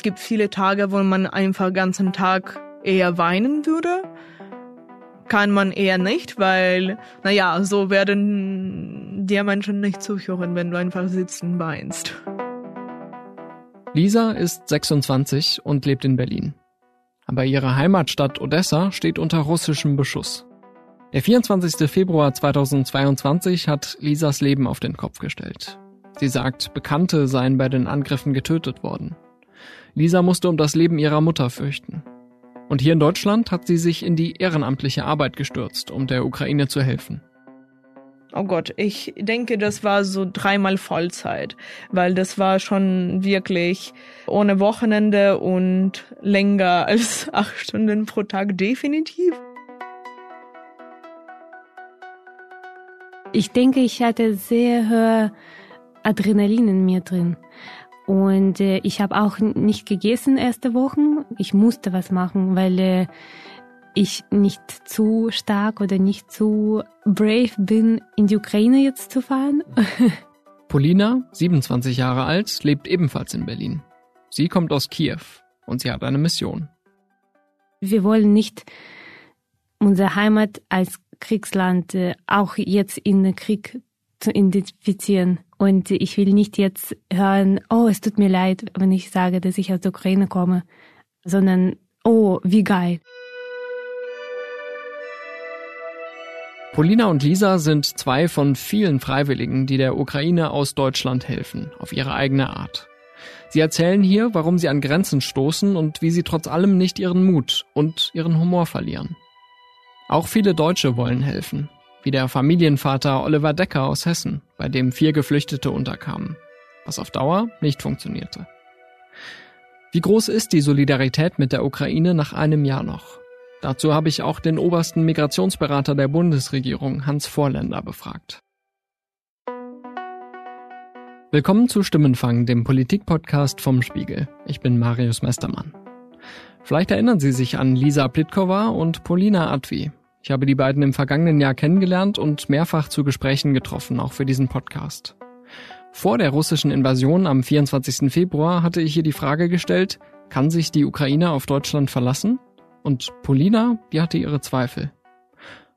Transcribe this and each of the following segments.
Es gibt viele Tage, wo man einfach ganzen Tag eher weinen würde. Kann man eher nicht, weil, naja, so werden dir Menschen nicht zuhören, wenn du einfach sitzen weinst. Lisa ist 26 und lebt in Berlin. Aber ihre Heimatstadt Odessa steht unter russischem Beschuss. Der 24. Februar 2022 hat Lisas Leben auf den Kopf gestellt. Sie sagt, Bekannte seien bei den Angriffen getötet worden. Lisa musste um das Leben ihrer Mutter fürchten. Und hier in Deutschland hat sie sich in die ehrenamtliche Arbeit gestürzt, um der Ukraine zu helfen. Oh Gott, ich denke, das war so dreimal Vollzeit, weil das war schon wirklich ohne Wochenende und länger als acht Stunden pro Tag definitiv. Ich denke, ich hatte sehr hohe Adrenalin in mir drin. Und äh, ich habe auch nicht gegessen erste Wochen. Ich musste was machen, weil äh, ich nicht zu stark oder nicht zu brave bin, in die Ukraine jetzt zu fahren. Polina, 27 Jahre alt, lebt ebenfalls in Berlin. Sie kommt aus Kiew und sie hat eine Mission. Wir wollen nicht unsere Heimat als Kriegsland äh, auch jetzt in den Krieg zu identifizieren. Und ich will nicht jetzt hören, oh, es tut mir leid, wenn ich sage, dass ich aus der Ukraine komme, sondern, oh, wie geil. Polina und Lisa sind zwei von vielen Freiwilligen, die der Ukraine aus Deutschland helfen, auf ihre eigene Art. Sie erzählen hier, warum sie an Grenzen stoßen und wie sie trotz allem nicht ihren Mut und ihren Humor verlieren. Auch viele Deutsche wollen helfen, wie der Familienvater Oliver Decker aus Hessen, bei dem vier Geflüchtete unterkamen, was auf Dauer nicht funktionierte. Wie groß ist die Solidarität mit der Ukraine nach einem Jahr noch? Dazu habe ich auch den obersten Migrationsberater der Bundesregierung, Hans Vorländer, befragt. Willkommen zu Stimmenfang, dem Politikpodcast vom Spiegel. Ich bin Marius Mestermann. Vielleicht erinnern Sie sich an Lisa Plitkova und Polina Advi. Ich habe die beiden im vergangenen Jahr kennengelernt und mehrfach zu Gesprächen getroffen, auch für diesen Podcast. Vor der russischen Invasion am 24. Februar hatte ich hier die Frage gestellt, kann sich die Ukraine auf Deutschland verlassen? Und Polina, die hatte ihre Zweifel.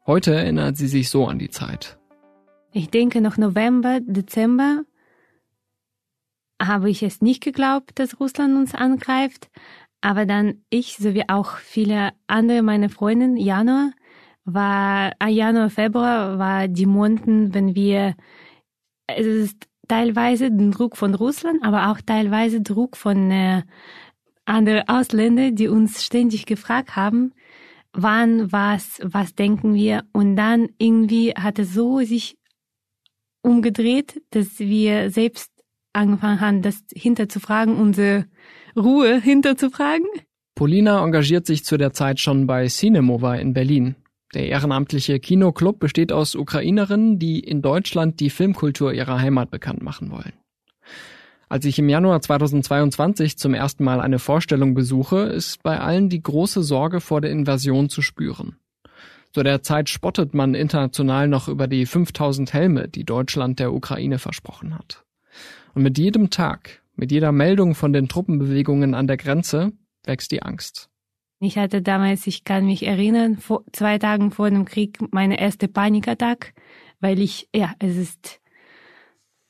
Heute erinnert sie sich so an die Zeit. Ich denke, noch November, Dezember habe ich es nicht geglaubt, dass Russland uns angreift. Aber dann ich, sowie auch viele andere meine Freundinnen, Januar, war, ah, Januar, Februar war die Monaten, wenn wir, es ist teilweise Druck von Russland, aber auch teilweise Druck von äh, andere Ausländer, die uns ständig gefragt haben, wann, was, was denken wir. Und dann irgendwie hat es so sich umgedreht, dass wir selbst angefangen haben, das hinterzufragen, unsere Ruhe hinterzufragen. Polina engagiert sich zu der Zeit schon bei Cinemova in Berlin. Der ehrenamtliche Kinoclub besteht aus Ukrainerinnen, die in Deutschland die Filmkultur ihrer Heimat bekannt machen wollen. Als ich im Januar 2022 zum ersten Mal eine Vorstellung besuche, ist bei allen die große Sorge vor der Invasion zu spüren. Zu der Zeit spottet man international noch über die 5000 Helme, die Deutschland der Ukraine versprochen hat. Und mit jedem Tag, mit jeder Meldung von den Truppenbewegungen an der Grenze, wächst die Angst. Ich hatte damals, ich kann mich erinnern, vor, zwei Tagen vor dem Krieg meine erste Panikattack, weil ich, ja, es ist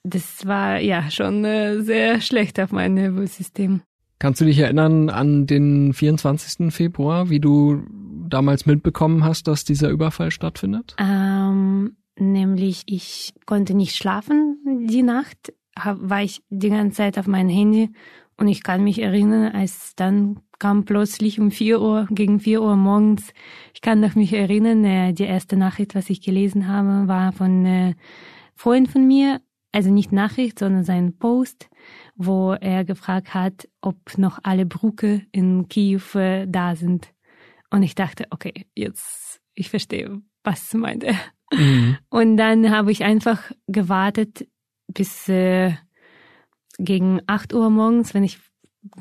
das war ja schon äh, sehr schlecht auf mein Nervensystem. Kannst du dich erinnern an den 24. Februar, wie du damals mitbekommen hast, dass dieser Überfall stattfindet? Ähm, nämlich, ich konnte nicht schlafen die Nacht, hab, war ich die ganze Zeit auf meinem Handy und ich kann mich erinnern, als dann kam plötzlich um vier Uhr, gegen vier Uhr morgens, ich kann noch mich erinnern, äh, die erste Nachricht, was ich gelesen habe, war von äh, Freund von mir, also nicht Nachricht, sondern sein Post, wo er gefragt hat, ob noch alle Brücke in Kiew äh, da sind. Und ich dachte, okay, jetzt, ich verstehe, was meint er. Mhm. Und dann habe ich einfach gewartet bis äh, gegen acht Uhr morgens, wenn ich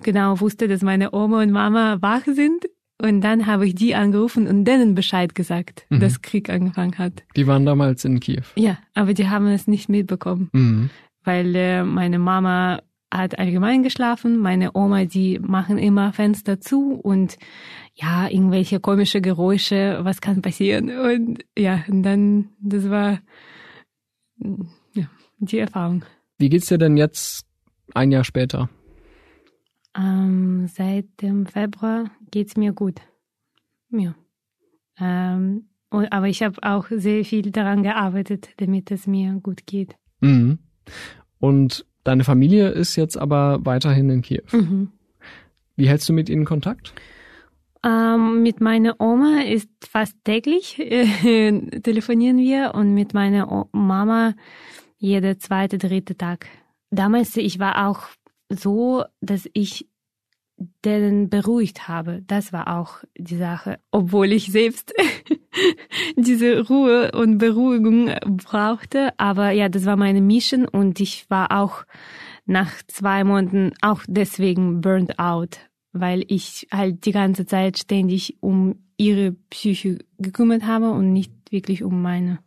genau wusste, dass meine Oma und Mama wach sind. Und dann habe ich die angerufen und denen Bescheid gesagt, mhm. dass Krieg angefangen hat. Die waren damals in Kiew. Ja, aber die haben es nicht mitbekommen, mhm. weil äh, meine Mama hat allgemein geschlafen. Meine Oma, die machen immer Fenster zu und ja, irgendwelche komische Geräusche, was kann passieren? Und ja, und dann, das war ja, die Erfahrung. Wie geht's dir denn jetzt ein Jahr später? Ähm, seit dem Februar geht's mir gut. Ja. Ähm, und, aber ich habe auch sehr viel daran gearbeitet, damit es mir gut geht. Mhm. Und deine Familie ist jetzt aber weiterhin in Kiew. Mhm. Wie hältst du mit ihnen Kontakt? Ähm, mit meiner Oma ist fast täglich äh, telefonieren wir und mit meiner o Mama jeder zweite, dritte Tag. Damals, ich war auch so, dass ich den beruhigt habe. Das war auch die Sache, obwohl ich selbst diese Ruhe und Beruhigung brauchte. Aber ja, das war meine Mission und ich war auch nach zwei Monaten auch deswegen burnt out, weil ich halt die ganze Zeit ständig um ihre Psyche gekümmert habe und nicht wirklich um meine.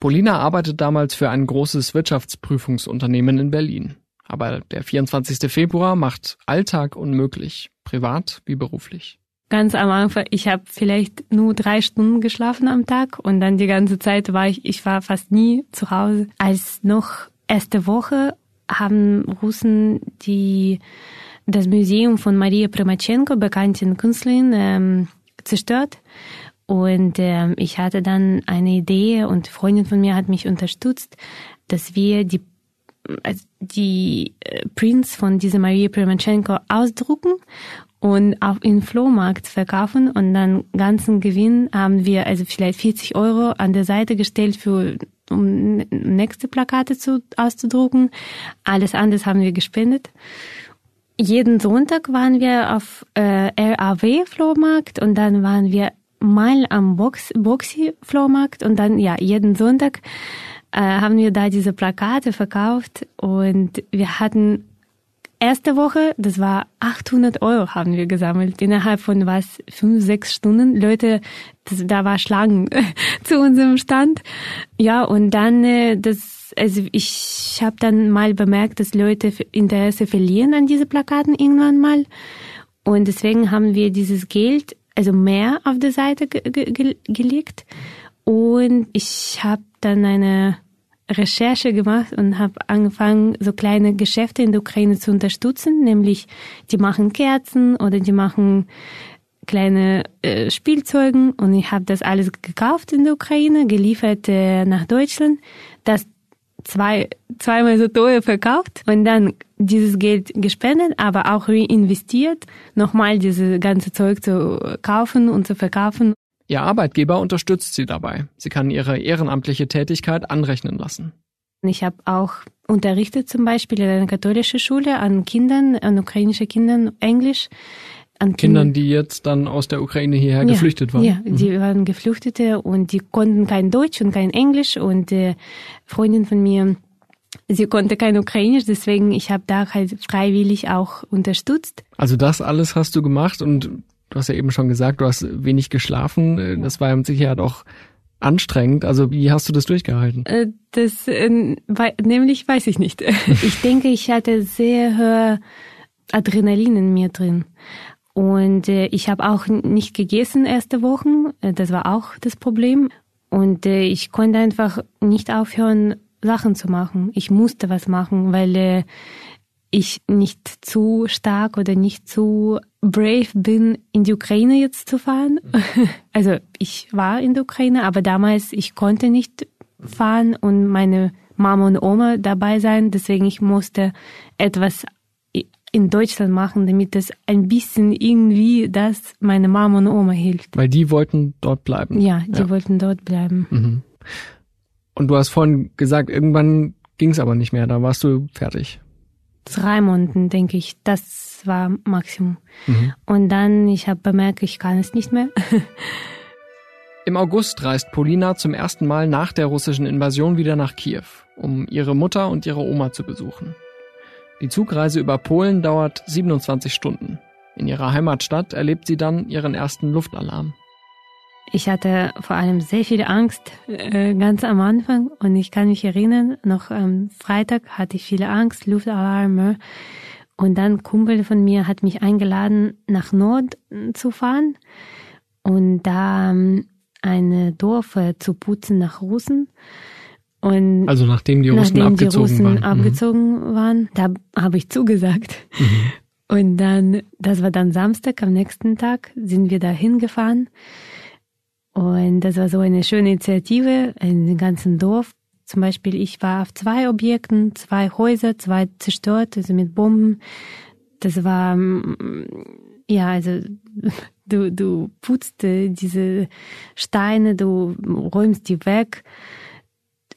Polina arbeitet damals für ein großes Wirtschaftsprüfungsunternehmen in Berlin. Aber der 24. Februar macht Alltag unmöglich, privat wie beruflich. Ganz am Anfang, ich habe vielleicht nur drei Stunden geschlafen am Tag und dann die ganze Zeit war ich, ich war fast nie zu Hause. Als noch erste Woche haben Russen die das Museum von Maria Primachenko, bekannten Künstlerin, ähm, zerstört. Und ähm, ich hatte dann eine Idee und Freundin von mir hat mich unterstützt, dass wir die also die äh, Prints von dieser Maria Primachenko ausdrucken und auf in Flohmarkt verkaufen und dann ganzen Gewinn haben wir also vielleicht 40 Euro an der Seite gestellt für um nächste Plakate zu auszudrucken. Alles anderes haben wir gespendet jeden Sonntag waren wir auf äh, RAW Flohmarkt und dann waren wir mal am Box, Boxy Flohmarkt und dann ja jeden Sonntag äh, haben wir da diese Plakate verkauft und wir hatten erste Woche, das war 800 Euro haben wir gesammelt innerhalb von was fünf sechs Stunden. Leute, das, da war Schlangen zu unserem Stand. Ja und dann äh, das also ich habe dann mal bemerkt, dass Leute Interesse verlieren an diese Plakaten irgendwann mal. Und deswegen haben wir dieses Geld, also mehr auf der Seite ge ge gelegt. Und ich habe dann eine Recherche gemacht und habe angefangen, so kleine Geschäfte in der Ukraine zu unterstützen, nämlich die machen Kerzen oder die machen kleine äh, Spielzeugen und ich habe das alles gekauft in der Ukraine, geliefert äh, nach Deutschland. Das zwei, zweimal so teuer verkauft und dann dieses Geld gespendet, aber auch reinvestiert, nochmal diese ganze Zeug zu kaufen und zu verkaufen. Ihr Arbeitgeber unterstützt sie dabei. Sie kann ihre ehrenamtliche Tätigkeit anrechnen lassen. Ich habe auch unterrichtet zum Beispiel in einer katholischen Schule an Kindern, an ukrainische Kindern Englisch an Kindern, die jetzt dann aus der Ukraine hierher ja, geflüchtet waren. Ja, die mhm. waren Geflüchtete und die konnten kein Deutsch und kein Englisch und äh, Freundin von mir, sie konnte kein Ukrainisch, deswegen ich habe da halt freiwillig auch unterstützt. Also das alles hast du gemacht und du hast ja eben schon gesagt, du hast wenig geschlafen. Äh, das war ja mit Sicherheit auch anstrengend. Also wie hast du das durchgehalten? Äh, das äh, nämlich weiß ich nicht. Ich denke, ich hatte sehr hohe Adrenalin in mir drin. Und äh, ich habe auch nicht gegessen erste Wochen. Äh, das war auch das Problem. Und äh, ich konnte einfach nicht aufhören, Sachen zu machen. Ich musste was machen, weil äh, ich nicht zu stark oder nicht zu brave bin, in die Ukraine jetzt zu fahren. Also ich war in der Ukraine, aber damals ich konnte nicht fahren und meine Mama und Oma dabei sein. Deswegen ich musste etwas in Deutschland machen, damit es ein bisschen irgendwie das meine Mama und Oma hilft. Weil die wollten dort bleiben. Ja, die ja. wollten dort bleiben. Mhm. Und du hast vorhin gesagt, irgendwann ging es aber nicht mehr, da warst du fertig. Drei Monaten, denke ich, das war Maximum. Mhm. Und dann, ich habe bemerkt, ich kann es nicht mehr. Im August reist Polina zum ersten Mal nach der russischen Invasion wieder nach Kiew, um ihre Mutter und ihre Oma zu besuchen. Die Zugreise über Polen dauert 27 Stunden. In ihrer Heimatstadt erlebt sie dann ihren ersten Luftalarm. Ich hatte vor allem sehr viel Angst äh, ganz am Anfang und ich kann mich erinnern, noch am Freitag hatte ich viele Angst, Luftalarme. Und dann Kumpel von mir hat mich eingeladen, nach Nord zu fahren und da ähm, eine Dorf äh, zu putzen nach Russen. Und also nachdem die Russen nachdem abgezogen die Russen waren. Mhm. abgezogen mhm. waren, da habe ich zugesagt. Mhm. Und dann, das war dann Samstag, am nächsten Tag sind wir da hingefahren. Und das war so eine schöne Initiative in dem ganzen Dorf. Zum Beispiel, ich war auf zwei Objekten, zwei Häuser, zwei zerstört, also mit Bomben. Das war, mm, ja, also, du, du putzt diese Steine, du räumst die weg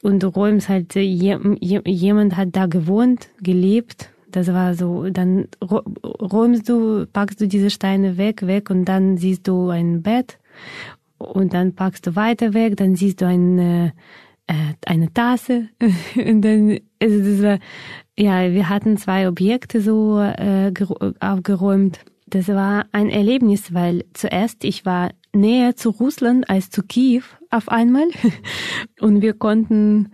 und du räumst halt, jemand hat da gewohnt, gelebt. Das war so, dann räumst du, packst du diese Steine weg, weg und dann siehst du ein Bett und dann packst du weiter weg, dann siehst du eine, äh, eine Tasse und dann, also das war, ja, wir hatten zwei Objekte so äh, aufgeräumt. Das war ein Erlebnis, weil zuerst ich war näher zu Russland als zu Kiew auf einmal und wir konnten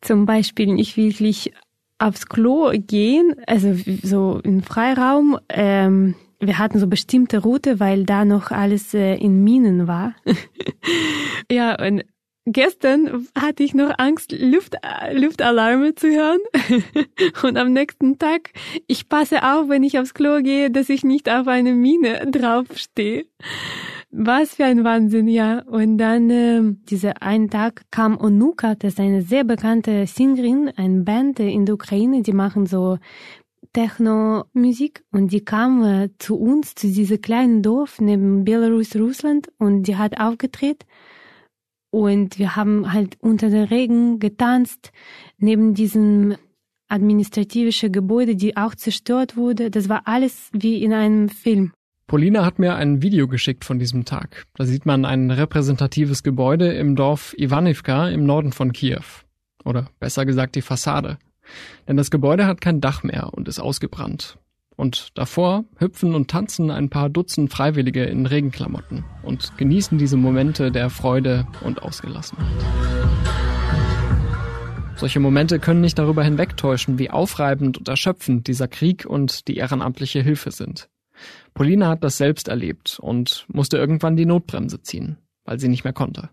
zum Beispiel nicht wirklich aufs Klo gehen, also so im Freiraum. Ähm, wir hatten so bestimmte Route, weil da noch alles äh, in Minen war. ja, und gestern hatte ich noch Angst, Luft, Luftalarme zu hören. und am nächsten Tag, ich passe auf, wenn ich aufs Klo gehe, dass ich nicht auf eine Mine draufstehe. Was für ein Wahnsinn, ja. Und dann äh, dieser einen Tag kam Onuka, das ist eine sehr bekannte Sängerin, eine Band in der Ukraine, die machen so Techno-Musik und die kam äh, zu uns, zu diesem kleinen Dorf neben Belarus, Russland und die hat aufgetreten und wir haben halt unter den Regen getanzt neben diesem administrativische Gebäude, die auch zerstört wurde. Das war alles wie in einem Film. Polina hat mir ein Video geschickt von diesem Tag. Da sieht man ein repräsentatives Gebäude im Dorf Ivanivka im Norden von Kiew. Oder besser gesagt die Fassade. Denn das Gebäude hat kein Dach mehr und ist ausgebrannt. Und davor hüpfen und tanzen ein paar Dutzend Freiwillige in Regenklamotten und genießen diese Momente der Freude und Ausgelassenheit. Solche Momente können nicht darüber hinwegtäuschen, wie aufreibend und erschöpfend dieser Krieg und die ehrenamtliche Hilfe sind. Polina hat das selbst erlebt und musste irgendwann die Notbremse ziehen, weil sie nicht mehr konnte.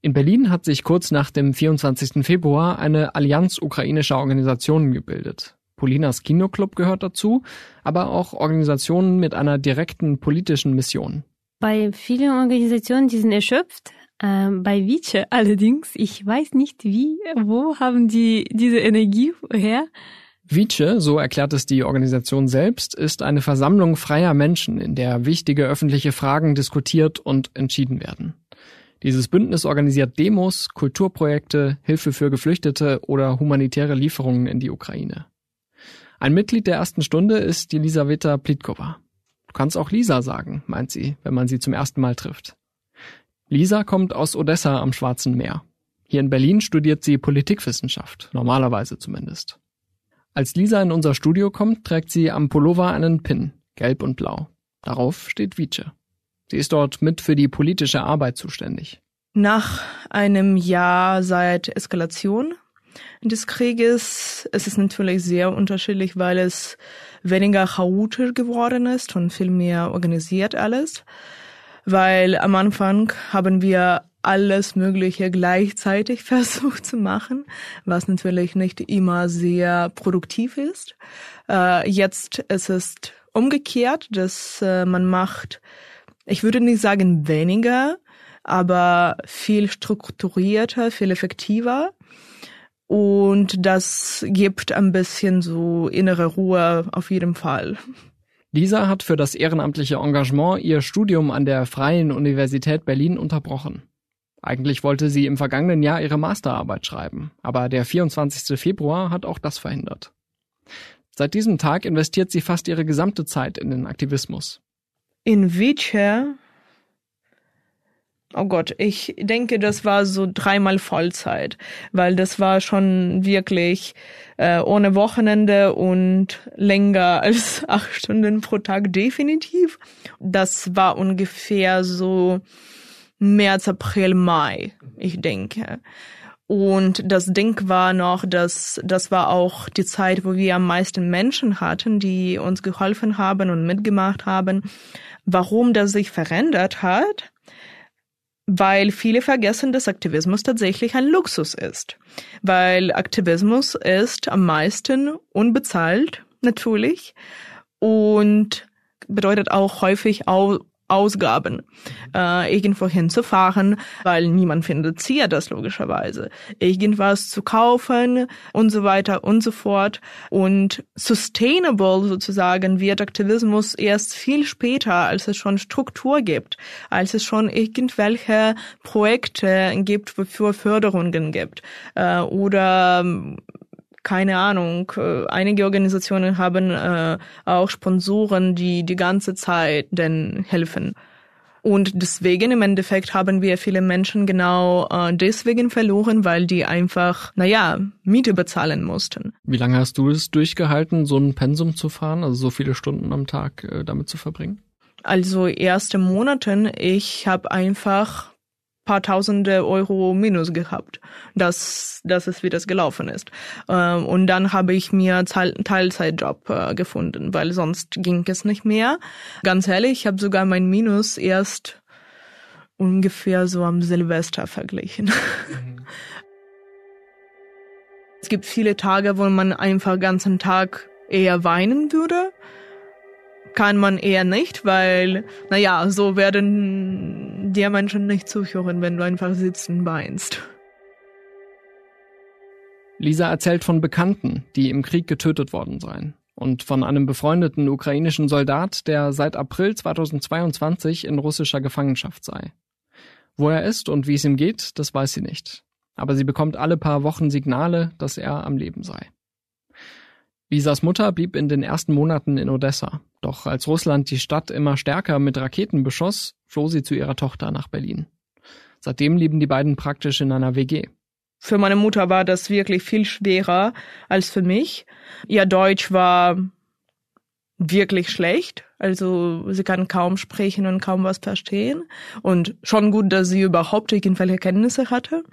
In Berlin hat sich kurz nach dem 24. Februar eine Allianz ukrainischer Organisationen gebildet. Polinas Kinoclub gehört dazu, aber auch Organisationen mit einer direkten politischen Mission. Bei vielen Organisationen, die sind erschöpft. Äh, bei Vice allerdings, ich weiß nicht wie, wo haben die diese Energie her? Vice, so erklärt es die Organisation selbst, ist eine Versammlung freier Menschen, in der wichtige öffentliche Fragen diskutiert und entschieden werden. Dieses Bündnis organisiert Demos, Kulturprojekte, Hilfe für Geflüchtete oder humanitäre Lieferungen in die Ukraine. Ein Mitglied der ersten Stunde ist Elisaveta Plitkova. Du kannst auch Lisa sagen, meint sie, wenn man sie zum ersten Mal trifft. Lisa kommt aus Odessa am Schwarzen Meer. Hier in Berlin studiert sie Politikwissenschaft, normalerweise zumindest. Als Lisa in unser Studio kommt, trägt sie am Pullover einen Pin, gelb und blau. Darauf steht Vice. Sie ist dort mit für die politische Arbeit zuständig. Nach einem Jahr seit Eskalation des Krieges ist es natürlich sehr unterschiedlich, weil es weniger chaotisch geworden ist und viel mehr organisiert alles. Weil am Anfang haben wir alles Mögliche gleichzeitig versucht zu machen, was natürlich nicht immer sehr produktiv ist. Äh, jetzt ist es umgekehrt, dass äh, man macht ich würde nicht sagen weniger, aber viel strukturierter, viel effektiver. Und das gibt ein bisschen so innere Ruhe auf jeden Fall. Lisa hat für das ehrenamtliche Engagement ihr Studium an der Freien Universität Berlin unterbrochen. Eigentlich wollte sie im vergangenen Jahr ihre Masterarbeit schreiben, aber der 24. Februar hat auch das verhindert. Seit diesem Tag investiert sie fast ihre gesamte Zeit in den Aktivismus. In Witcher, oh Gott, ich denke, das war so dreimal Vollzeit, weil das war schon wirklich äh, ohne Wochenende und länger als acht Stunden pro Tag definitiv. Das war ungefähr so März, April, Mai, ich denke. Und das Ding war noch, dass das war auch die Zeit, wo wir am meisten Menschen hatten, die uns geholfen haben und mitgemacht haben. Warum das sich verändert hat? Weil viele vergessen, dass Aktivismus tatsächlich ein Luxus ist. Weil Aktivismus ist am meisten unbezahlt, natürlich. Und bedeutet auch häufig auch Ausgaben, äh, irgendwo hinzufahren, weil niemand finanziert das logischerweise, irgendwas zu kaufen und so weiter und so fort. Und sustainable sozusagen wird Aktivismus erst viel später, als es schon Struktur gibt, als es schon irgendwelche Projekte gibt, wofür Förderungen gibt äh, oder keine Ahnung, äh, einige Organisationen haben äh, auch Sponsoren, die die ganze Zeit denn helfen. Und deswegen im Endeffekt haben wir viele Menschen genau äh, deswegen verloren, weil die einfach, naja, Miete bezahlen mussten. Wie lange hast du es durchgehalten, so ein Pensum zu fahren, also so viele Stunden am Tag äh, damit zu verbringen? Also erste Monaten, ich habe einfach paar tausende Euro minus gehabt, dass, dass es wie das gelaufen ist. Ähm, und dann habe ich mir Teilzeitjob äh, gefunden, weil sonst ging es nicht mehr. Ganz ehrlich, ich habe sogar mein Minus erst ungefähr so am Silvester verglichen. Mhm. Es gibt viele Tage, wo man einfach ganzen Tag eher weinen würde kann man eher nicht, weil, naja, so werden dir Menschen nicht zuhören, wenn du einfach sitzen weinst. Lisa erzählt von Bekannten, die im Krieg getötet worden seien. Und von einem befreundeten ukrainischen Soldat, der seit April 2022 in russischer Gefangenschaft sei. Wo er ist und wie es ihm geht, das weiß sie nicht. Aber sie bekommt alle paar Wochen Signale, dass er am Leben sei. Lisas Mutter blieb in den ersten Monaten in Odessa. Doch als Russland die Stadt immer stärker mit Raketen beschoss, floh sie zu ihrer Tochter nach Berlin. Seitdem leben die beiden praktisch in einer WG. Für meine Mutter war das wirklich viel schwerer als für mich. Ihr Deutsch war wirklich schlecht. Also sie kann kaum sprechen und kaum was verstehen. Und schon gut, dass sie überhaupt irgendwelche Kenntnisse hatte.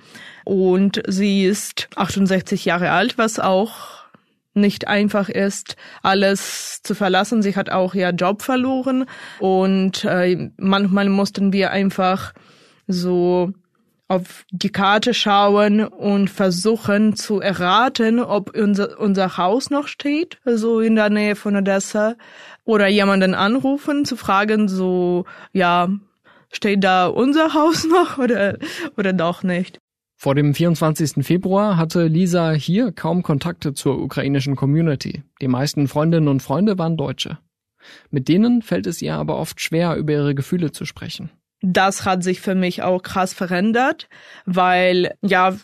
Und sie ist 68 Jahre alt, was auch nicht einfach ist, alles zu verlassen. Sie hat auch ihr Job verloren und äh, manchmal mussten wir einfach so auf die Karte schauen und versuchen zu erraten, ob unser, unser Haus noch steht, so in der Nähe von Odessa, oder jemanden anrufen, zu fragen, so, ja, steht da unser Haus noch oder, oder doch nicht. Vor dem 24. Februar hatte Lisa hier kaum Kontakte zur ukrainischen Community. Die meisten Freundinnen und Freunde waren Deutsche. Mit denen fällt es ihr aber oft schwer, über ihre Gefühle zu sprechen. Das hat sich für mich auch krass verändert, weil ja,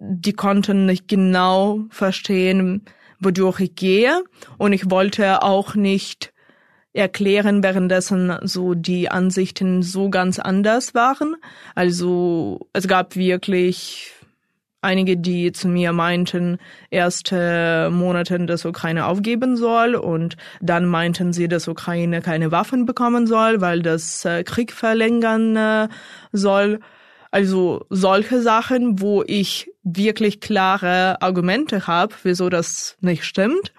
die konnten nicht genau verstehen, wodurch ich gehe und ich wollte auch nicht erklären, währenddessen so die Ansichten so ganz anders waren. Also es gab wirklich einige, die zu mir meinten, erste Monate, dass Ukraine aufgeben soll und dann meinten sie, dass Ukraine keine Waffen bekommen soll, weil das äh, Krieg verlängern äh, soll. Also solche Sachen, wo ich wirklich klare Argumente habe, wieso das nicht stimmt.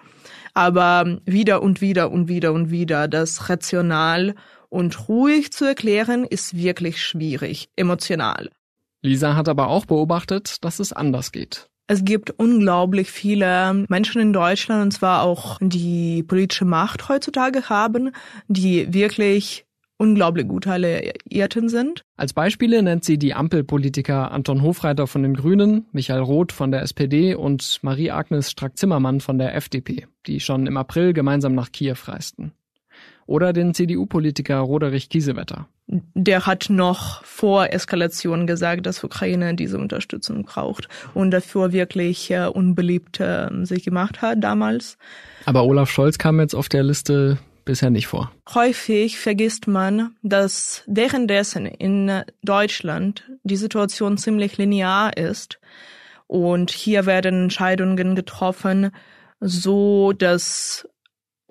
Aber wieder und wieder und wieder und wieder das rational und ruhig zu erklären, ist wirklich schwierig, emotional. Lisa hat aber auch beobachtet, dass es anders geht. Es gibt unglaublich viele Menschen in Deutschland, und zwar auch die politische Macht heutzutage haben, die wirklich unglaublich gut alliierten sind. Als Beispiele nennt sie die Ampelpolitiker Anton Hofreiter von den Grünen, Michael Roth von der SPD und Marie-Agnes Strack-Zimmermann von der FDP, die schon im April gemeinsam nach Kiew reisten. Oder den CDU-Politiker Roderich Kiesewetter. Der hat noch vor Eskalation gesagt, dass Ukraine diese Unterstützung braucht und dafür wirklich äh, unbeliebt äh, sich gemacht hat damals. Aber Olaf Scholz kam jetzt auf der Liste bisher nicht vor. Häufig vergisst man, dass währenddessen in Deutschland die Situation ziemlich linear ist und hier werden Entscheidungen getroffen, so dass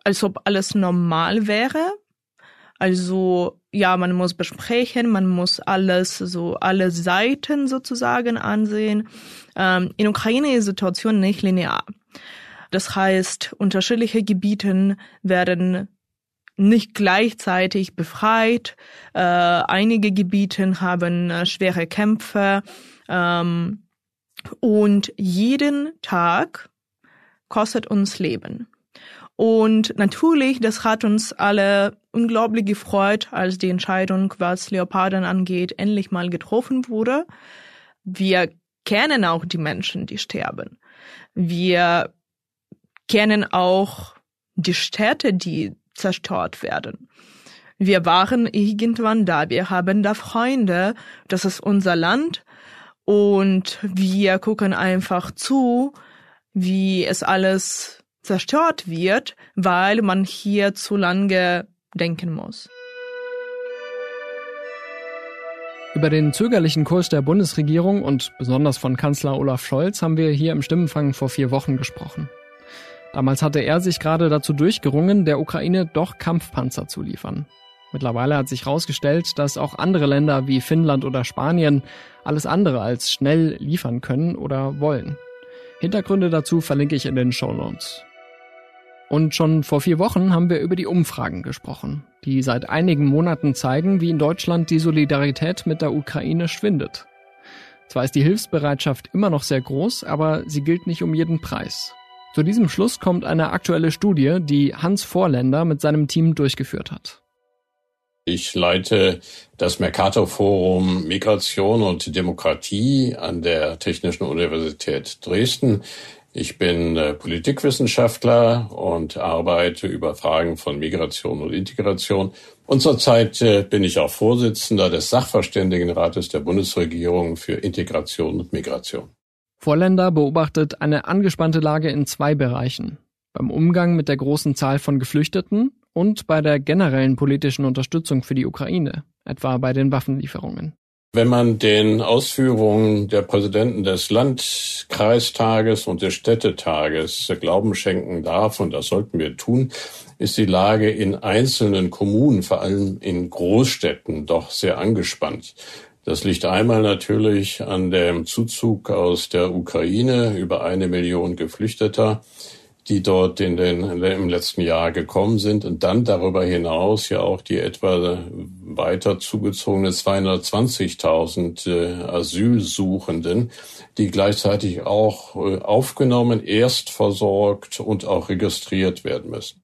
als ob alles normal wäre. Also ja, man muss besprechen, man muss alles, so alle Seiten sozusagen ansehen. Ähm, in Ukraine ist die Situation nicht linear. Das heißt, unterschiedliche Gebiete werden nicht gleichzeitig befreit. Äh, einige Gebiete haben äh, schwere Kämpfe. Ähm, und jeden Tag kostet uns Leben. Und natürlich, das hat uns alle unglaublich gefreut, als die Entscheidung, was Leoparden angeht, endlich mal getroffen wurde. Wir kennen auch die Menschen, die sterben. Wir kennen auch die Städte, die zerstört werden. Wir waren irgendwann da, wir haben da Freunde, das ist unser Land und wir gucken einfach zu, wie es alles zerstört wird, weil man hier zu lange denken muss. Über den zögerlichen Kurs der Bundesregierung und besonders von Kanzler Olaf Scholz haben wir hier im Stimmenfang vor vier Wochen gesprochen. Damals hatte er sich gerade dazu durchgerungen, der Ukraine doch Kampfpanzer zu liefern. Mittlerweile hat sich herausgestellt, dass auch andere Länder wie Finnland oder Spanien alles andere als schnell liefern können oder wollen. Hintergründe dazu verlinke ich in den Show Notes. Und schon vor vier Wochen haben wir über die Umfragen gesprochen, die seit einigen Monaten zeigen, wie in Deutschland die Solidarität mit der Ukraine schwindet. Zwar ist die Hilfsbereitschaft immer noch sehr groß, aber sie gilt nicht um jeden Preis. Zu diesem Schluss kommt eine aktuelle Studie, die Hans Vorländer mit seinem Team durchgeführt hat. Ich leite das Mercator Forum Migration und Demokratie an der Technischen Universität Dresden. Ich bin äh, Politikwissenschaftler und arbeite über Fragen von Migration und Integration. Und zurzeit äh, bin ich auch Vorsitzender des Sachverständigenrates der Bundesregierung für Integration und Migration. Vorländer beobachtet eine angespannte Lage in zwei Bereichen. Beim Umgang mit der großen Zahl von Geflüchteten und bei der generellen politischen Unterstützung für die Ukraine, etwa bei den Waffenlieferungen. Wenn man den Ausführungen der Präsidenten des Landkreistages und des Städtetages Glauben schenken darf, und das sollten wir tun, ist die Lage in einzelnen Kommunen, vor allem in Großstädten, doch sehr angespannt. Das liegt einmal natürlich an dem Zuzug aus der Ukraine über eine Million Geflüchteter, die dort in den, im letzten Jahr gekommen sind und dann darüber hinaus ja auch die etwa weiter zugezogene 220.000 äh, Asylsuchenden, die gleichzeitig auch äh, aufgenommen, erst versorgt und auch registriert werden müssen.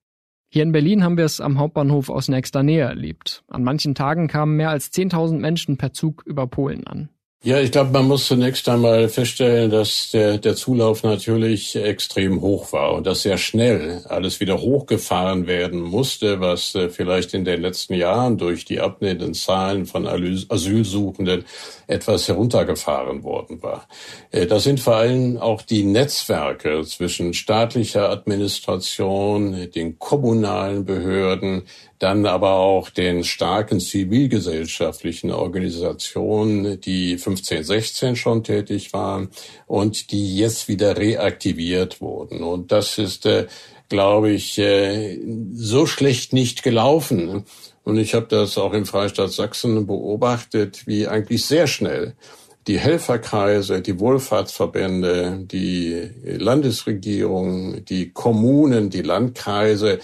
Hier in Berlin haben wir es am Hauptbahnhof aus nächster Nähe erlebt. An manchen Tagen kamen mehr als 10.000 Menschen per Zug über Polen an. Ja, ich glaube, man muss zunächst einmal feststellen, dass der, der Zulauf natürlich extrem hoch war und dass sehr schnell alles wieder hochgefahren werden musste, was äh, vielleicht in den letzten Jahren durch die abnehmenden Zahlen von Asylsuchenden etwas heruntergefahren worden war. Äh, das sind vor allem auch die Netzwerke zwischen staatlicher Administration, den kommunalen Behörden, dann aber auch den starken zivilgesellschaftlichen Organisationen, die 15, 16 schon tätig waren und die jetzt wieder reaktiviert wurden. Und das ist, äh, glaube ich, äh, so schlecht nicht gelaufen. Und ich habe das auch im Freistaat Sachsen beobachtet, wie eigentlich sehr schnell die Helferkreise, die Wohlfahrtsverbände, die Landesregierung, die Kommunen, die Landkreise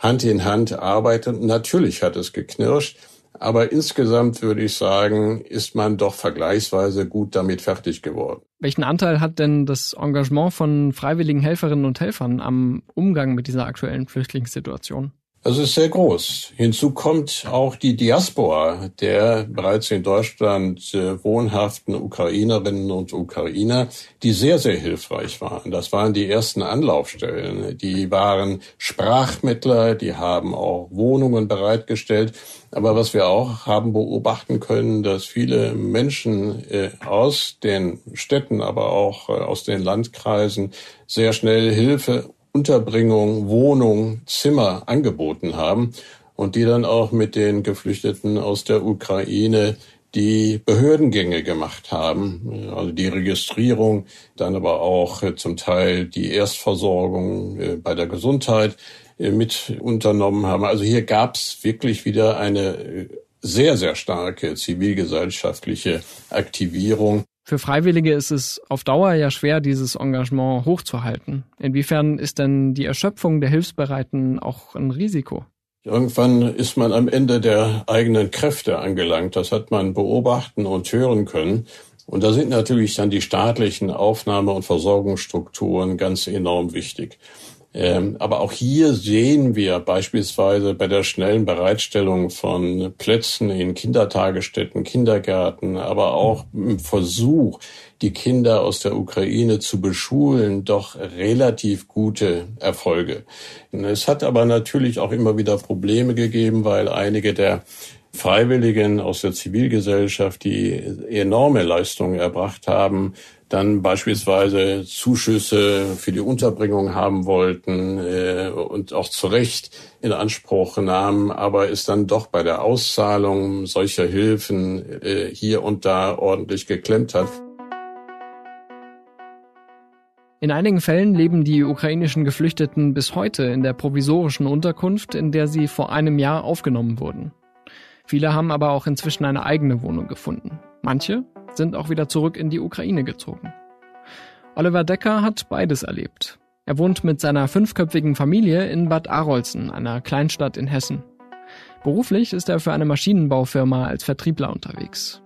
Hand in Hand arbeiten. Natürlich hat es geknirscht, aber insgesamt würde ich sagen, ist man doch vergleichsweise gut damit fertig geworden. Welchen Anteil hat denn das Engagement von freiwilligen Helferinnen und Helfern am Umgang mit dieser aktuellen Flüchtlingssituation? Das ist sehr groß. Hinzu kommt auch die Diaspora der bereits in Deutschland äh, wohnhaften Ukrainerinnen und Ukrainer, die sehr, sehr hilfreich waren. Das waren die ersten Anlaufstellen. Die waren Sprachmittler, die haben auch Wohnungen bereitgestellt. Aber was wir auch haben beobachten können, dass viele Menschen äh, aus den Städten, aber auch äh, aus den Landkreisen sehr schnell Hilfe Unterbringung, Wohnung, Zimmer angeboten haben und die dann auch mit den Geflüchteten aus der Ukraine die Behördengänge gemacht haben, also die Registrierung, dann aber auch äh, zum Teil die Erstversorgung äh, bei der Gesundheit äh, mit unternommen haben. Also hier gab es wirklich wieder eine sehr, sehr starke zivilgesellschaftliche Aktivierung. Für Freiwillige ist es auf Dauer ja schwer, dieses Engagement hochzuhalten. Inwiefern ist denn die Erschöpfung der Hilfsbereiten auch ein Risiko? Irgendwann ist man am Ende der eigenen Kräfte angelangt. Das hat man beobachten und hören können. Und da sind natürlich dann die staatlichen Aufnahme- und Versorgungsstrukturen ganz enorm wichtig. Ähm, aber auch hier sehen wir beispielsweise bei der schnellen Bereitstellung von Plätzen in Kindertagesstätten, Kindergärten, aber auch im Versuch, die Kinder aus der Ukraine zu beschulen, doch relativ gute Erfolge. Es hat aber natürlich auch immer wieder Probleme gegeben, weil einige der Freiwilligen aus der Zivilgesellschaft, die enorme Leistungen erbracht haben, dann beispielsweise Zuschüsse für die Unterbringung haben wollten äh, und auch zu Recht in Anspruch nahmen, aber es dann doch bei der Auszahlung solcher Hilfen äh, hier und da ordentlich geklemmt hat. In einigen Fällen leben die ukrainischen Geflüchteten bis heute in der provisorischen Unterkunft, in der sie vor einem Jahr aufgenommen wurden. Viele haben aber auch inzwischen eine eigene Wohnung gefunden. Manche sind auch wieder zurück in die Ukraine gezogen. Oliver Decker hat beides erlebt. Er wohnt mit seiner fünfköpfigen Familie in Bad Arolsen, einer Kleinstadt in Hessen. Beruflich ist er für eine Maschinenbaufirma als Vertriebler unterwegs.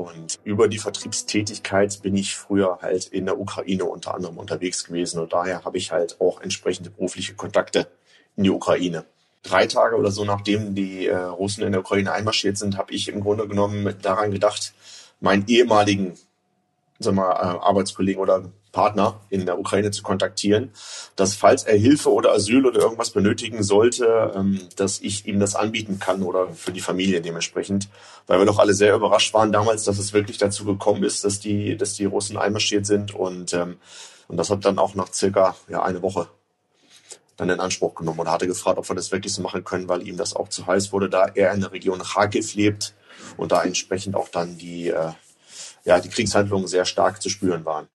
Und über die Vertriebstätigkeit bin ich früher halt in der Ukraine unter anderem unterwegs gewesen und daher habe ich halt auch entsprechende berufliche Kontakte in die Ukraine. Drei Tage oder so nachdem die äh, Russen in der Ukraine einmarschiert sind, habe ich im Grunde genommen daran gedacht, meinen ehemaligen sagen wir, äh, Arbeitskollegen oder Partner in der Ukraine zu kontaktieren, dass falls er Hilfe oder Asyl oder irgendwas benötigen sollte, ähm, dass ich ihm das anbieten kann oder für die Familie dementsprechend, weil wir doch alle sehr überrascht waren damals, dass es wirklich dazu gekommen ist, dass die, dass die Russen einmarschiert sind und ähm, und das hat dann auch nach circa ja, eine Woche dann in Anspruch genommen oder hatte gefragt, ob wir das wirklich so machen können, weil ihm das auch zu heiß wurde, da er in der Region Kharkiv lebt und da entsprechend auch dann die, äh, ja, die Kriegshandlungen sehr stark zu spüren waren.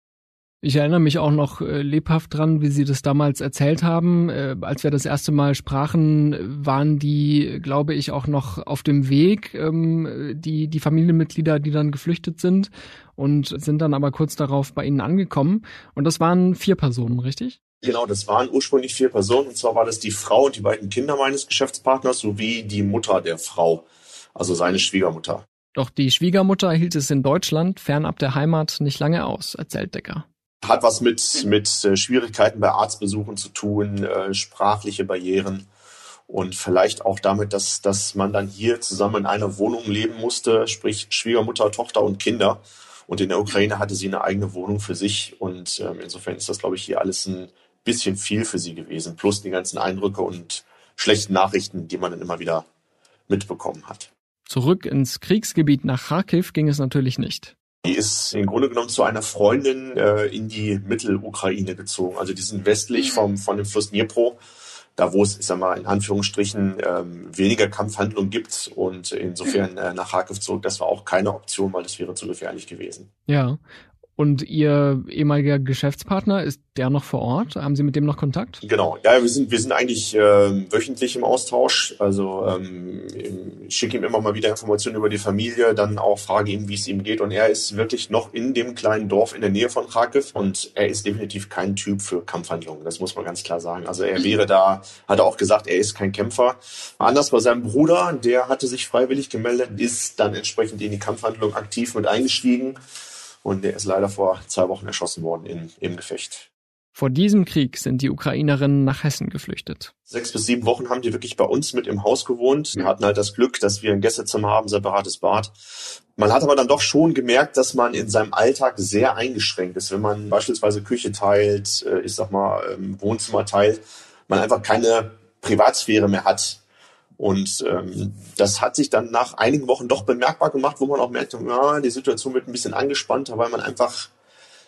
Ich erinnere mich auch noch äh, lebhaft dran, wie Sie das damals erzählt haben. Äh, als wir das erste Mal sprachen, waren die, glaube ich, auch noch auf dem Weg, ähm, die, die Familienmitglieder, die dann geflüchtet sind und sind dann aber kurz darauf bei Ihnen angekommen. Und das waren vier Personen, richtig? Genau, das waren ursprünglich vier Personen. Und zwar war das die Frau und die beiden Kinder meines Geschäftspartners sowie die Mutter der Frau, also seine Schwiegermutter. Doch die Schwiegermutter hielt es in Deutschland fernab der Heimat nicht lange aus, erzählt Decker. Hat was mit, mit äh, Schwierigkeiten bei Arztbesuchen zu tun, äh, sprachliche Barrieren und vielleicht auch damit, dass, dass man dann hier zusammen in einer Wohnung leben musste, sprich Schwiegermutter, Tochter und Kinder. Und in der Ukraine hatte sie eine eigene Wohnung für sich. Und ähm, insofern ist das, glaube ich, hier alles ein bisschen viel für sie gewesen, plus die ganzen Eindrücke und schlechten Nachrichten, die man dann immer wieder mitbekommen hat. Zurück ins Kriegsgebiet nach Kharkiv ging es natürlich nicht. Die ist im Grunde genommen zu einer Freundin äh, in die Mittelukraine gezogen. Also die sind westlich vom, von dem Fluss Dnipro, da wo es, ich sag mal, in Anführungsstrichen ähm, weniger Kampfhandlungen gibt. Und insofern äh, nach Kharkiv zurück, das war auch keine Option, weil das wäre zu gefährlich gewesen. Ja. Und Ihr ehemaliger Geschäftspartner, ist der noch vor Ort? Haben Sie mit dem noch Kontakt? Genau, ja, wir sind, wir sind eigentlich äh, wöchentlich im Austausch. Also ähm, schicke ihm immer mal wieder Informationen über die Familie, dann auch frage ihm, wie es ihm geht. Und er ist wirklich noch in dem kleinen Dorf in der Nähe von Kharkiv und er ist definitiv kein Typ für Kampfhandlungen. Das muss man ganz klar sagen. Also er wäre da, hat er auch gesagt, er ist kein Kämpfer. Anders bei seinem Bruder, der hatte sich freiwillig gemeldet, ist dann entsprechend in die Kampfhandlung aktiv mit eingestiegen und der ist leider vor zwei Wochen erschossen worden in, im Gefecht. Vor diesem Krieg sind die Ukrainerinnen nach Hessen geflüchtet. Sechs bis sieben Wochen haben die wirklich bei uns mit im Haus gewohnt. Wir hatten halt das Glück, dass wir ein Gästezimmer haben, separates Bad. Man hat aber dann doch schon gemerkt, dass man in seinem Alltag sehr eingeschränkt ist. Wenn man beispielsweise Küche teilt, äh, ich sag mal ähm, Wohnzimmer teilt, man einfach keine Privatsphäre mehr hat. Und ähm, das hat sich dann nach einigen Wochen doch bemerkbar gemacht, wo man auch merkte, ja, die Situation wird ein bisschen angespannter, weil man einfach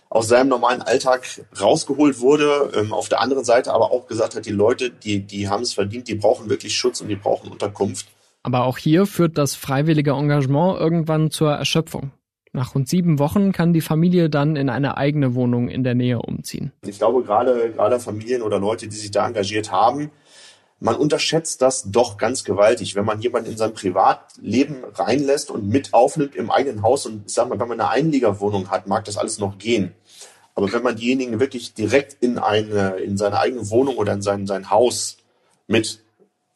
aus seinem normalen Alltag rausgeholt wurde. Ähm, auf der anderen Seite aber auch gesagt hat, die Leute, die, die haben es verdient, die brauchen wirklich Schutz und die brauchen Unterkunft. Aber auch hier führt das freiwillige Engagement irgendwann zur Erschöpfung. Nach rund sieben Wochen kann die Familie dann in eine eigene Wohnung in der Nähe umziehen. Ich glaube, gerade, gerade Familien oder Leute, die sich da engagiert haben, man unterschätzt das doch ganz gewaltig, wenn man jemanden in sein Privatleben reinlässt und mit aufnimmt im eigenen Haus und ich sag mal, wenn man eine Einliegerwohnung hat, mag das alles noch gehen. Aber wenn man diejenigen wirklich direkt in eine, in seine eigene Wohnung oder in sein, sein Haus mit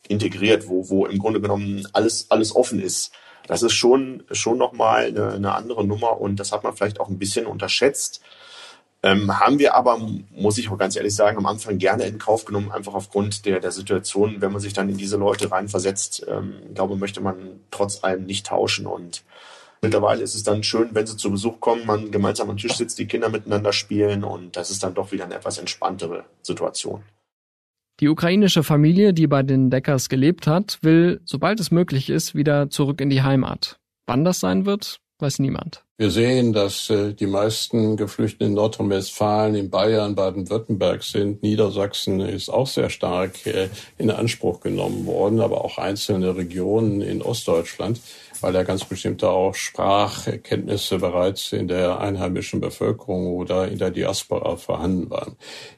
integriert, wo, wo im Grunde genommen alles, alles offen ist, das ist schon, schon nochmal eine, eine andere Nummer und das hat man vielleicht auch ein bisschen unterschätzt. Ähm, haben wir aber, muss ich auch ganz ehrlich sagen, am Anfang gerne in Kauf genommen, einfach aufgrund der, der Situation, wenn man sich dann in diese Leute reinversetzt, ähm, glaube, möchte man trotz allem nicht tauschen. Und mittlerweile ist es dann schön, wenn sie zu Besuch kommen, man gemeinsam am Tisch sitzt, die Kinder miteinander spielen und das ist dann doch wieder eine etwas entspanntere Situation. Die ukrainische Familie, die bei den Deckers gelebt hat, will, sobald es möglich ist, wieder zurück in die Heimat. Wann das sein wird, weiß niemand. Wir sehen, dass äh, die meisten Geflüchteten in Nordrhein-Westfalen, in Bayern, Baden-Württemberg sind. Niedersachsen ist auch sehr stark äh, in Anspruch genommen worden, aber auch einzelne Regionen in Ostdeutschland weil da ganz bestimmte auch Sprachkenntnisse bereits in der einheimischen Bevölkerung oder in der Diaspora vorhanden waren.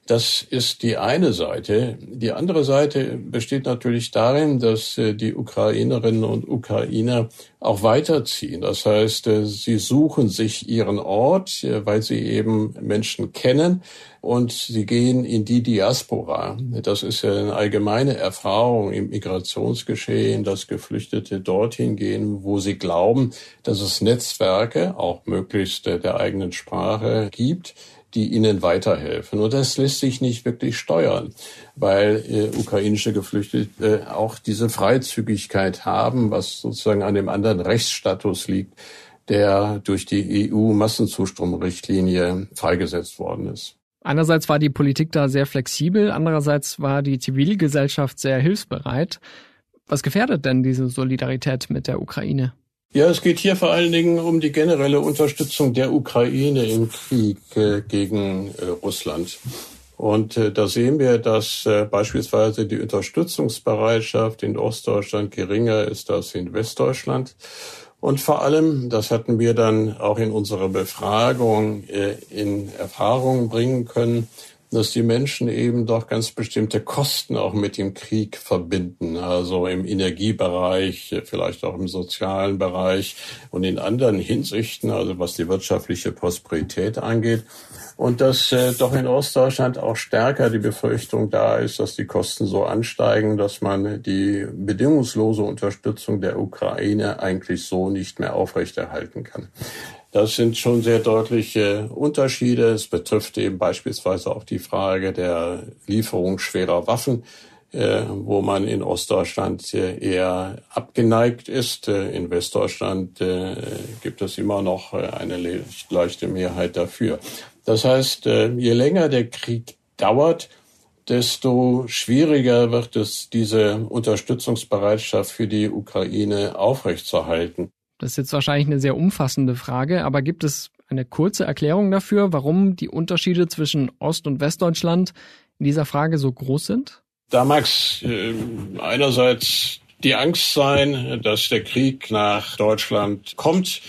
Das ist die eine Seite. Die andere Seite besteht natürlich darin, dass äh, die Ukrainerinnen und Ukrainer auch weiterziehen. Das heißt, sie suchen sich ihren Ort, äh, weil sie eben Menschen kennen und sie gehen in die Diaspora. Das ist ja eine allgemeine Erfahrung im Migrationsgeschehen, dass Geflüchtete dorthin gehen, wo sie glauben, dass es Netzwerke, auch möglichst der eigenen Sprache, gibt, die ihnen weiterhelfen. Und das lässt sich nicht wirklich steuern, weil äh, ukrainische Geflüchtete äh, auch diese Freizügigkeit haben, was sozusagen an dem anderen Rechtsstatus liegt, der durch die EU-Massenzustromrichtlinie freigesetzt worden ist. Einerseits war die Politik da sehr flexibel, andererseits war die Zivilgesellschaft sehr hilfsbereit. Was gefährdet denn diese Solidarität mit der Ukraine? Ja, es geht hier vor allen Dingen um die generelle Unterstützung der Ukraine im Krieg äh, gegen äh, Russland. Und äh, da sehen wir, dass beispielsweise die Unterstützungsbereitschaft in Ostdeutschland geringer ist als in Westdeutschland. Und vor allem, das hatten wir dann auch in unserer Befragung äh, in Erfahrung bringen können, dass die Menschen eben doch ganz bestimmte Kosten auch mit dem Krieg verbinden, also im Energiebereich, vielleicht auch im sozialen Bereich und in anderen Hinsichten, also was die wirtschaftliche Prosperität angeht. Und dass äh, doch in Ostdeutschland auch stärker die Befürchtung da ist, dass die Kosten so ansteigen, dass man die bedingungslose Unterstützung der Ukraine eigentlich so nicht mehr aufrechterhalten kann. Das sind schon sehr deutliche Unterschiede. Es betrifft eben beispielsweise auch die Frage der Lieferung schwerer Waffen, äh, wo man in Ostdeutschland äh, eher abgeneigt ist. Äh, in Westdeutschland gibt es immer noch eine leichte Mehrheit dafür. Das heißt, je länger der Krieg dauert, desto schwieriger wird es, diese Unterstützungsbereitschaft für die Ukraine aufrechtzuerhalten. Das ist jetzt wahrscheinlich eine sehr umfassende Frage, aber gibt es eine kurze Erklärung dafür, warum die Unterschiede zwischen Ost- und Westdeutschland in dieser Frage so groß sind? Da mag es äh, einerseits die Angst sein, dass der Krieg nach Deutschland kommt,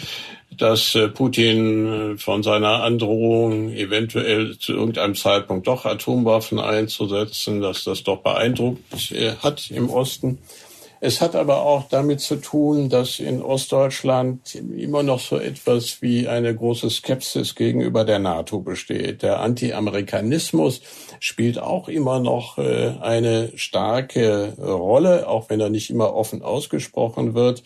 dass äh, Putin äh, von seiner Androhung eventuell zu irgendeinem Zeitpunkt doch Atomwaffen einzusetzen, dass das doch beeindruckt äh, hat im Osten. Es hat aber auch damit zu tun, dass in Ostdeutschland immer noch so etwas wie eine große Skepsis gegenüber der NATO besteht. Der Anti-Amerikanismus spielt auch immer noch äh, eine starke Rolle, auch wenn er nicht immer offen ausgesprochen wird.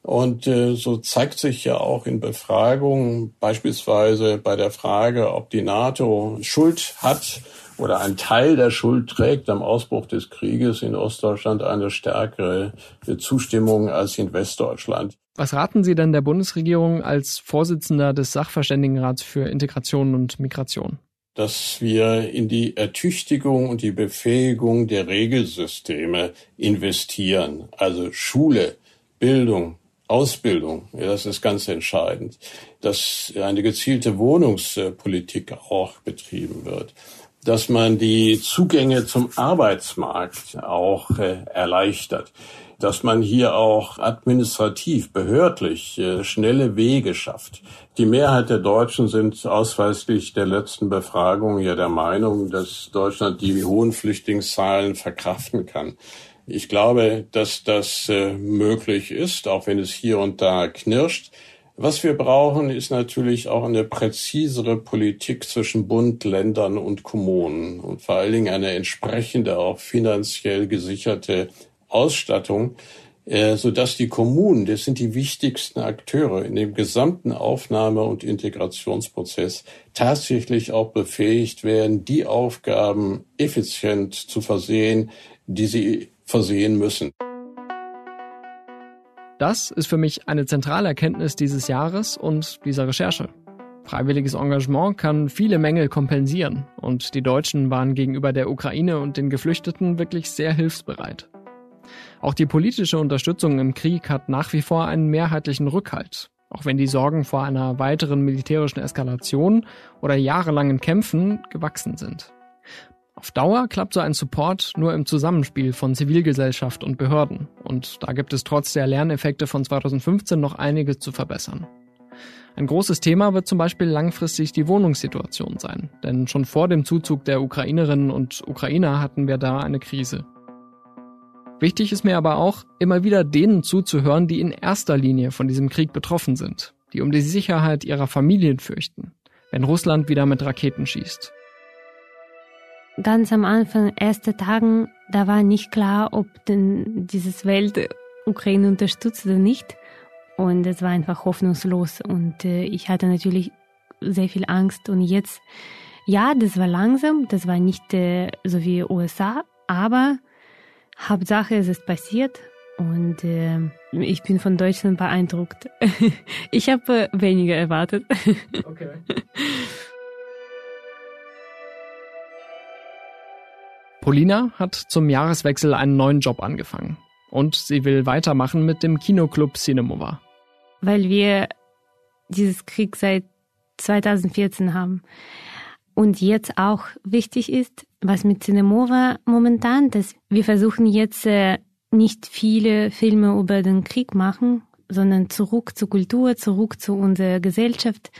Und äh, so zeigt sich ja auch in Befragungen, beispielsweise bei der Frage, ob die NATO Schuld hat oder ein Teil der Schuld trägt am Ausbruch des Krieges in Ostdeutschland eine stärkere Zustimmung als in Westdeutschland. Was raten Sie denn der Bundesregierung als Vorsitzender des Sachverständigenrats für Integration und Migration? Dass wir in die Ertüchtigung und die Befähigung der Regelsysteme investieren, also Schule, Bildung, Ausbildung, ja, das ist ganz entscheidend, dass eine gezielte Wohnungspolitik auch betrieben wird dass man die Zugänge zum Arbeitsmarkt auch äh, erleichtert dass man hier auch administrativ, behördlich äh, schnelle Wege schafft. Die Mehrheit der Deutschen sind ausweislich der letzten Befragung ja der Meinung, dass Deutschland die hohen Flüchtlingszahlen verkraften kann. Ich glaube, dass das äh, möglich ist, auch wenn es hier und da knirscht. Was wir brauchen, ist natürlich auch eine präzisere Politik zwischen Bund, Ländern und Kommunen und vor allen Dingen eine entsprechende, auch finanziell gesicherte Ausstattung, äh, so dass die Kommunen, das sind die wichtigsten Akteure in dem gesamten Aufnahme- und Integrationsprozess, tatsächlich auch befähigt werden, die Aufgaben effizient zu versehen, die sie versehen müssen. Das ist für mich eine zentrale Erkenntnis dieses Jahres und dieser Recherche. Freiwilliges Engagement kann viele Mängel kompensieren und die Deutschen waren gegenüber der Ukraine und den Geflüchteten wirklich sehr hilfsbereit. Auch die politische Unterstützung im Krieg hat nach wie vor einen mehrheitlichen Rückhalt, auch wenn die Sorgen vor einer weiteren militärischen Eskalation oder jahrelangen Kämpfen gewachsen sind. Auf Dauer klappt so ein Support nur im Zusammenspiel von Zivilgesellschaft und Behörden. Und da gibt es trotz der Lerneffekte von 2015 noch einiges zu verbessern. Ein großes Thema wird zum Beispiel langfristig die Wohnungssituation sein, denn schon vor dem Zuzug der Ukrainerinnen und Ukrainer hatten wir da eine Krise. Wichtig ist mir aber auch, immer wieder denen zuzuhören, die in erster Linie von diesem Krieg betroffen sind, die um die Sicherheit ihrer Familien fürchten, wenn Russland wieder mit Raketen schießt. Ganz am Anfang, erste Tagen, da war nicht klar, ob denn dieses Welt Ukraine unterstützt oder nicht. Und es war einfach hoffnungslos. Und äh, ich hatte natürlich sehr viel Angst. Und jetzt, ja, das war langsam, das war nicht äh, so wie USA, aber Hauptsache, es ist passiert und äh, ich bin von Deutschland beeindruckt. ich habe äh, weniger erwartet. okay. Polina hat zum Jahreswechsel einen neuen Job angefangen und sie will weitermachen mit dem Kinoclub Cinemova. Weil wir dieses Krieg seit 2014 haben und jetzt auch wichtig ist, was mit Cinemova momentan, dass wir versuchen jetzt äh, nicht viele Filme über den Krieg machen, sondern zurück zur Kultur, zurück zu unserer Gesellschaft.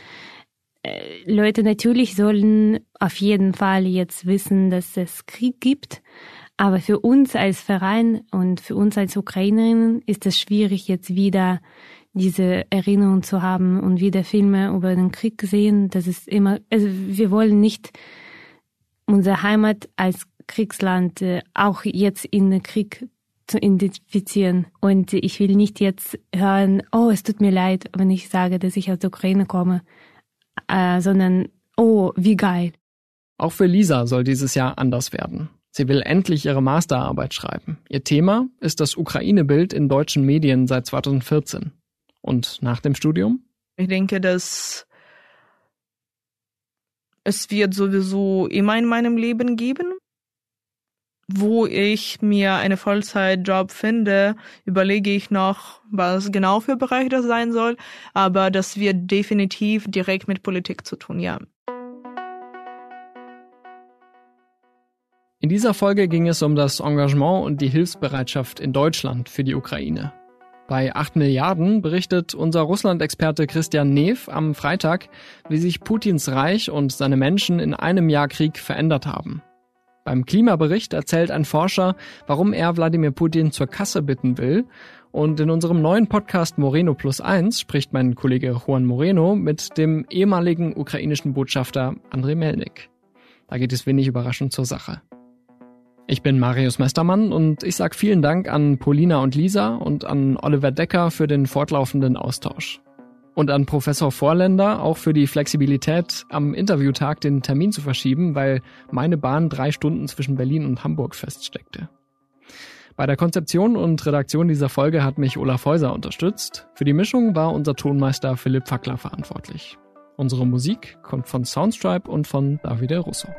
Leute natürlich sollen auf jeden Fall jetzt wissen, dass es Krieg gibt. Aber für uns als Verein und für uns als Ukrainerinnen ist es schwierig, jetzt wieder diese Erinnerung zu haben und wieder Filme über den Krieg sehen. Das ist immer, also wir wollen nicht unsere Heimat als Kriegsland äh, auch jetzt in den Krieg zu identifizieren. Und ich will nicht jetzt hören, oh, es tut mir leid, wenn ich sage, dass ich aus der Ukraine komme, äh, sondern, oh, wie geil. Auch für Lisa soll dieses Jahr anders werden. Sie will endlich ihre Masterarbeit schreiben. Ihr Thema ist das Ukraine-Bild in deutschen Medien seit 2014. Und nach dem Studium? Ich denke, dass es wird sowieso immer in meinem Leben geben. Wo ich mir einen Vollzeitjob finde, überlege ich noch, was genau für Bereich das sein soll. Aber das wird definitiv direkt mit Politik zu tun, ja. In dieser Folge ging es um das Engagement und die Hilfsbereitschaft in Deutschland für die Ukraine. Bei 8 Milliarden berichtet unser Russland-Experte Christian Neff am Freitag, wie sich Putins Reich und seine Menschen in einem Jahr Krieg verändert haben. Beim Klimabericht erzählt ein Forscher, warum er Wladimir Putin zur Kasse bitten will. Und in unserem neuen Podcast Moreno Plus Eins spricht mein Kollege Juan Moreno mit dem ehemaligen ukrainischen Botschafter Andrei Melnik. Da geht es wenig überraschend zur Sache. Ich bin Marius Mestermann und ich sage vielen Dank an Polina und Lisa und an Oliver Decker für den fortlaufenden Austausch. Und an Professor Vorländer auch für die Flexibilität, am Interviewtag den Termin zu verschieben, weil meine Bahn drei Stunden zwischen Berlin und Hamburg feststeckte. Bei der Konzeption und Redaktion dieser Folge hat mich Olaf Häuser unterstützt. Für die Mischung war unser Tonmeister Philipp Fackler verantwortlich. Unsere Musik kommt von Soundstripe und von Davide Russo.